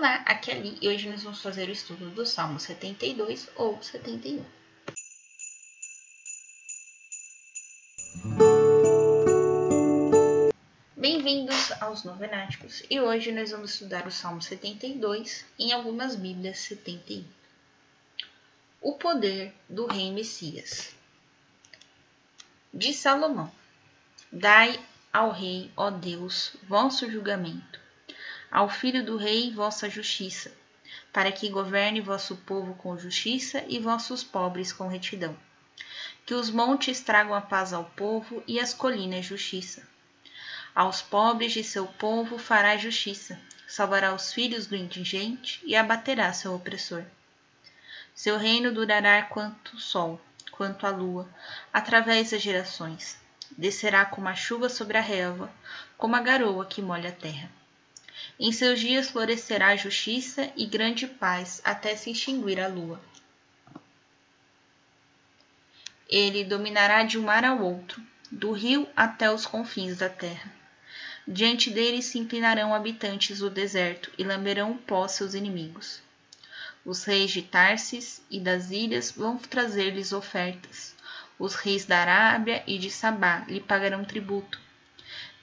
Olá, aqui é Ali e hoje nós vamos fazer o estudo do Salmo 72 ou 71. Bem-vindos aos Novenáticos e hoje nós vamos estudar o Salmo 72 em algumas Bíblias 71. O poder do Rei Messias. De Salomão: Dai ao Rei, ó Deus, vosso julgamento ao filho do rei vossa justiça, para que governe vosso povo com justiça e vossos pobres com retidão. Que os montes tragam a paz ao povo e as colinas justiça. Aos pobres de seu povo fará justiça, salvará os filhos do indigente e abaterá seu opressor. Seu reino durará quanto o sol, quanto a lua, através das gerações. Descerá como a chuva sobre a relva, como a garoa que molha a terra. Em seus dias florescerá justiça e grande paz até se extinguir a lua. Ele dominará de um mar ao outro, do rio até os confins da terra. Diante dele se inclinarão habitantes do deserto e lamberão o pó seus inimigos. Os reis de Tarsis e das ilhas vão trazer-lhes ofertas. Os reis da Arábia e de Sabá lhe pagarão tributo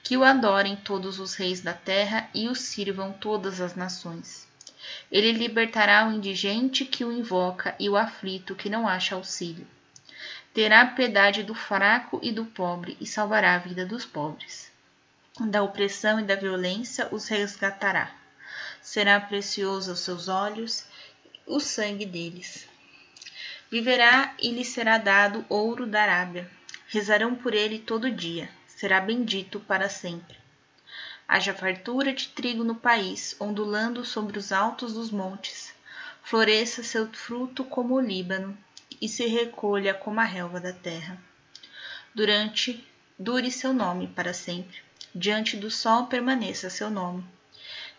que o adorem todos os reis da terra e o sirvam todas as nações. Ele libertará o indigente que o invoca e o aflito que não acha auxílio. Terá piedade do fraco e do pobre e salvará a vida dos pobres. Da opressão e da violência os resgatará. Será precioso aos seus olhos o sangue deles. Viverá e lhe será dado ouro da Arábia. Rezarão por ele todo dia será bendito para sempre. Haja fartura de trigo no país, ondulando sobre os altos dos montes. Floresça seu fruto como o Líbano, e se recolha como a relva da terra. Durante dure seu nome para sempre. Diante do sol permaneça seu nome.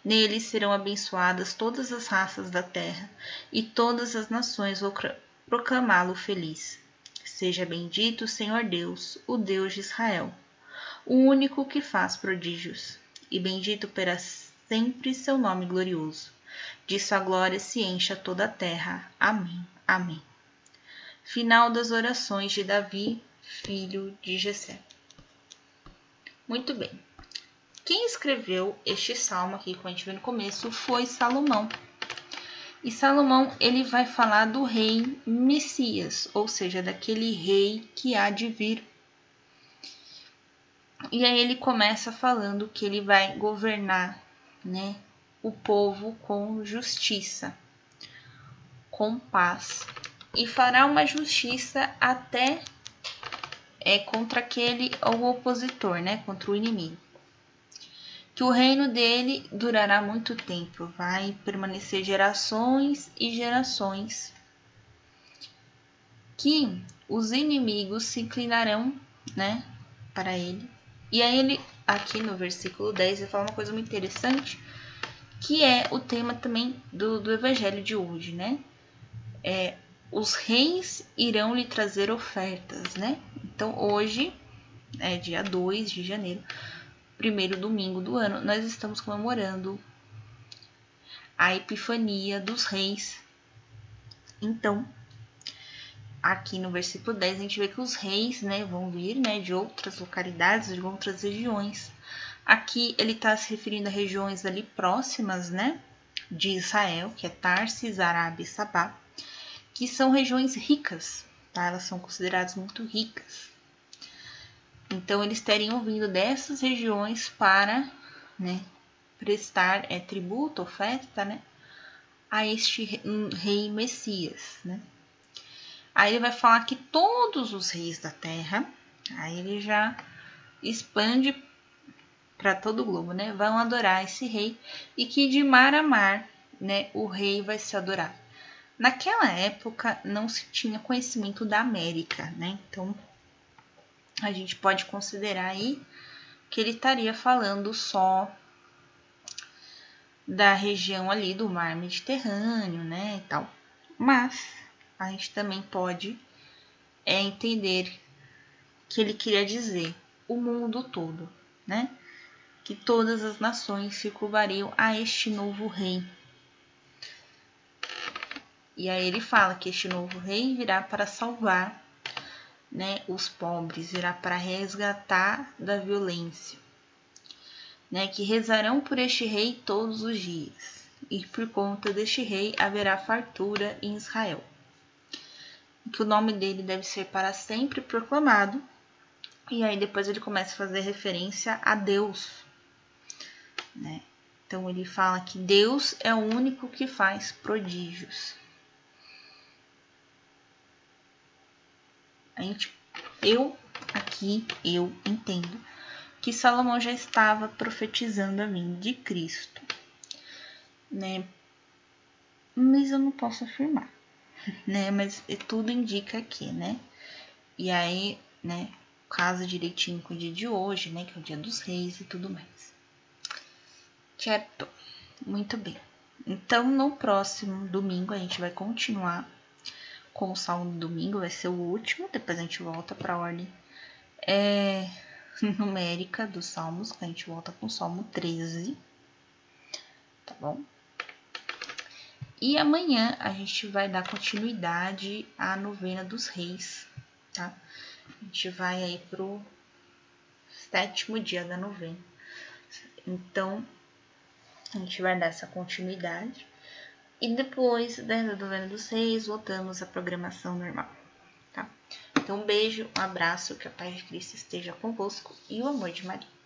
Nele serão abençoadas todas as raças da terra, e todas as nações vão proclamá-lo feliz. Seja bendito o Senhor Deus, o Deus de Israel o único que faz prodígios, e bendito para sempre seu nome glorioso. De sua glória se encha toda a terra. Amém. Amém. Final das orações de Davi, filho de Jessé. Muito bem. Quem escreveu este salmo aqui, como a gente viu no começo, foi Salomão. E Salomão, ele vai falar do rei Messias, ou seja, daquele rei que há de vir e aí ele começa falando que ele vai governar, né, o povo com justiça, com paz e fará uma justiça até é contra aquele ou opositor, né, contra o inimigo. Que o reino dele durará muito tempo, vai permanecer gerações e gerações. Que os inimigos se inclinarão, né, para ele e aí ele, aqui no versículo 10, ele fala uma coisa muito interessante, que é o tema também do, do evangelho de hoje, né? É, os reis irão lhe trazer ofertas, né? Então hoje, é dia 2 de janeiro, primeiro domingo do ano, nós estamos comemorando a epifania dos reis. Então, aqui no versículo 10 a gente vê que os reis né, vão vir né, de outras localidades, de outras regiões. Aqui ele está se referindo a regiões ali próximas né, de Israel, que é Tarsis, Arábia e Sabá, que são regiões ricas, tá? elas são consideradas muito ricas. Então eles teriam vindo dessas regiões para né, prestar é, tributo, oferta né, a este rei Messias. Né? Aí ele vai falar que todos os reis da terra, aí ele já expande para todo o globo, né? Vão adorar esse rei e que de mar a mar, né, o rei vai se adorar. Naquela época não se tinha conhecimento da América, né? Então a gente pode considerar aí que ele estaria falando só da região ali do mar Mediterrâneo, né, e tal. Mas a gente também pode é, entender que ele queria dizer o mundo todo, né? Que todas as nações se curvariam a este novo rei, E aí ele fala que este novo rei virá para salvar né, os pobres, virá para resgatar da violência. Né, que rezarão por este rei todos os dias, e por conta deste rei haverá fartura em Israel. Que o nome dele deve ser para sempre proclamado, e aí depois ele começa a fazer referência a Deus. Né? Então ele fala que Deus é o único que faz prodígios. A gente, eu aqui, eu entendo que Salomão já estava profetizando a vinda de Cristo, né? Mas eu não posso afirmar, né? Mas tudo indica aqui, né? E aí, né? Casa direitinho com o dia de hoje, né? Que é o dia dos reis e tudo mais. Certo? Muito bem. Então, no próximo domingo, a gente vai continuar com o salmo do domingo, vai ser o último, depois a gente volta para a ordem é, numérica dos salmos, a gente volta com o salmo 13, tá bom? E amanhã a gente vai dar continuidade à novena dos reis, tá? A gente vai aí pro sétimo dia da novena. Então, a gente vai dar essa continuidade. E depois da novena dos reis, voltamos à programação normal, tá? Então, um beijo, um abraço, que a paz de Cristo esteja convosco e o amor de Maria.